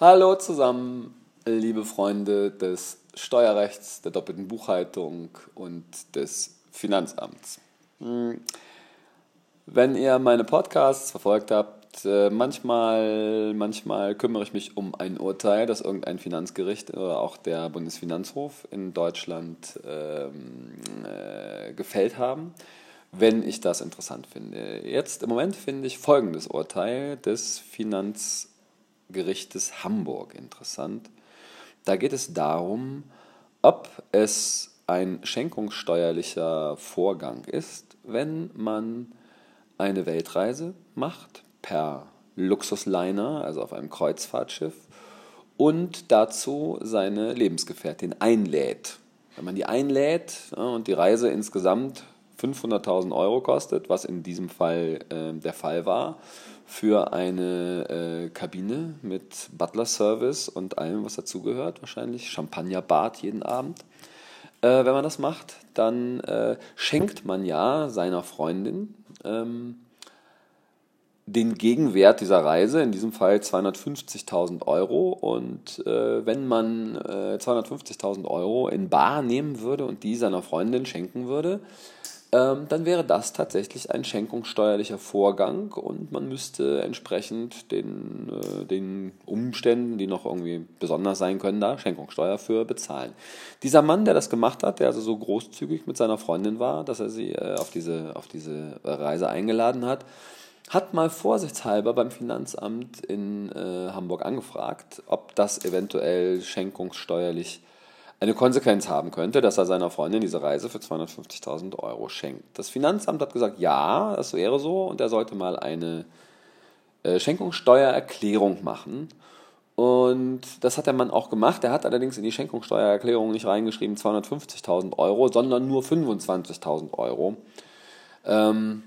Hallo zusammen, liebe Freunde des Steuerrechts, der doppelten Buchhaltung und des Finanzamts. Hm. Wenn ihr meine Podcasts verfolgt habt, äh, manchmal, manchmal kümmere ich mich um ein Urteil, das irgendein Finanzgericht oder auch der Bundesfinanzhof in Deutschland ähm, äh, gefällt haben, wenn ich das interessant finde. Jetzt im Moment finde ich folgendes Urteil des Finanzgerichts Gerichtes Hamburg interessant. Da geht es darum, ob es ein schenkungssteuerlicher Vorgang ist, wenn man eine Weltreise macht per Luxusliner, also auf einem Kreuzfahrtschiff, und dazu seine Lebensgefährtin einlädt. Wenn man die einlädt und die Reise insgesamt 500.000 Euro kostet, was in diesem Fall äh, der Fall war, für eine äh, Kabine mit Butler-Service und allem, was dazugehört, wahrscheinlich Champagnerbad jeden Abend. Äh, wenn man das macht, dann äh, schenkt man ja seiner Freundin ähm, den Gegenwert dieser Reise, in diesem Fall 250.000 Euro. Und äh, wenn man äh, 250.000 Euro in Bar nehmen würde und die seiner Freundin schenken würde, ähm, dann wäre das tatsächlich ein schenkungssteuerlicher Vorgang und man müsste entsprechend den, äh, den Umständen, die noch irgendwie besonders sein können, da Schenkungssteuer für bezahlen. Dieser Mann, der das gemacht hat, der also so großzügig mit seiner Freundin war, dass er sie äh, auf, diese, auf diese Reise eingeladen hat, hat mal vorsichtshalber beim Finanzamt in äh, Hamburg angefragt, ob das eventuell schenkungssteuerlich eine Konsequenz haben könnte, dass er seiner Freundin diese Reise für 250.000 Euro schenkt. Das Finanzamt hat gesagt, ja, das wäre so und er sollte mal eine äh, Schenkungssteuererklärung machen. Und das hat der Mann auch gemacht. Er hat allerdings in die Schenkungssteuererklärung nicht reingeschrieben 250.000 Euro, sondern nur 25.000 Euro. Ähm,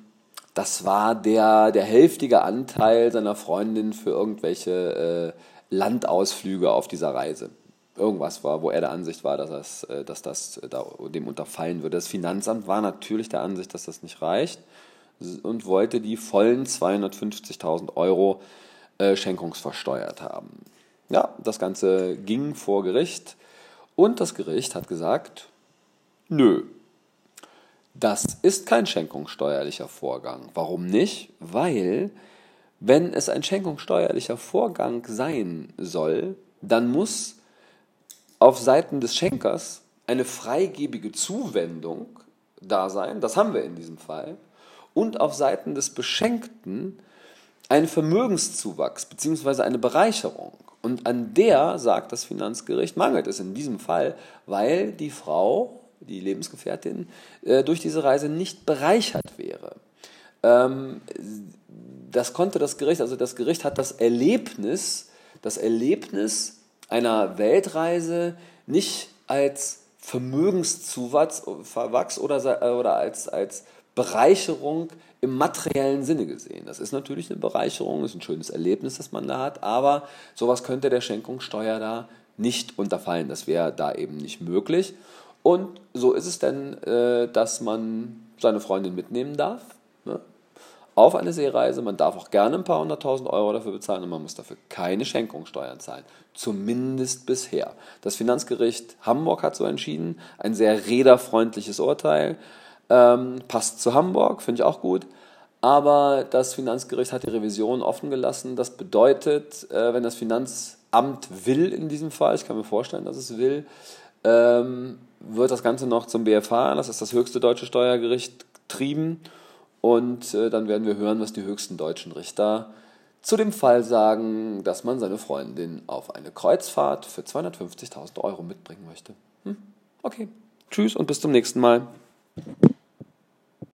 das war der, der hälftige Anteil seiner Freundin für irgendwelche äh, Landausflüge auf dieser Reise irgendwas war, wo er der Ansicht war, dass, das, äh, dass das äh, da dem unterfallen würde. Das Finanzamt war natürlich der Ansicht, dass das nicht reicht und wollte die vollen 250.000 Euro äh, schenkungsversteuert haben. Ja, das Ganze ging vor Gericht und das Gericht hat gesagt, nö, das ist kein schenkungssteuerlicher Vorgang. Warum nicht? Weil, wenn es ein schenkungssteuerlicher Vorgang sein soll, dann muss auf Seiten des Schenkers eine freigebige Zuwendung da sein, das haben wir in diesem Fall, und auf Seiten des Beschenkten ein Vermögenszuwachs bzw. eine Bereicherung. Und an der, sagt das Finanzgericht, mangelt es in diesem Fall, weil die Frau, die Lebensgefährtin, äh, durch diese Reise nicht bereichert wäre. Ähm, das konnte das Gericht, also das Gericht hat das Erlebnis, das Erlebnis einer Weltreise nicht als Vermögenszuwachs oder, äh, oder als, als Bereicherung im materiellen Sinne gesehen. Das ist natürlich eine Bereicherung, ist ein schönes Erlebnis, das man da hat, aber sowas könnte der Schenkungssteuer da nicht unterfallen. Das wäre da eben nicht möglich. Und so ist es denn, äh, dass man seine Freundin mitnehmen darf. Auf eine Seereise. Man darf auch gerne ein paar hunderttausend Euro dafür bezahlen und man muss dafür keine Schenkungssteuern zahlen. Zumindest bisher. Das Finanzgericht Hamburg hat so entschieden. Ein sehr räderfreundliches Urteil. Ähm, passt zu Hamburg, finde ich auch gut. Aber das Finanzgericht hat die Revision offen gelassen. Das bedeutet, äh, wenn das Finanzamt will in diesem Fall, ich kann mir vorstellen, dass es will, ähm, wird das Ganze noch zum BFH, das ist das höchste deutsche Steuergericht, trieben und äh, dann werden wir hören, was die höchsten deutschen Richter zu dem Fall sagen, dass man seine Freundin auf eine Kreuzfahrt für 250.000 Euro mitbringen möchte. Hm? Okay, tschüss und bis zum nächsten Mal.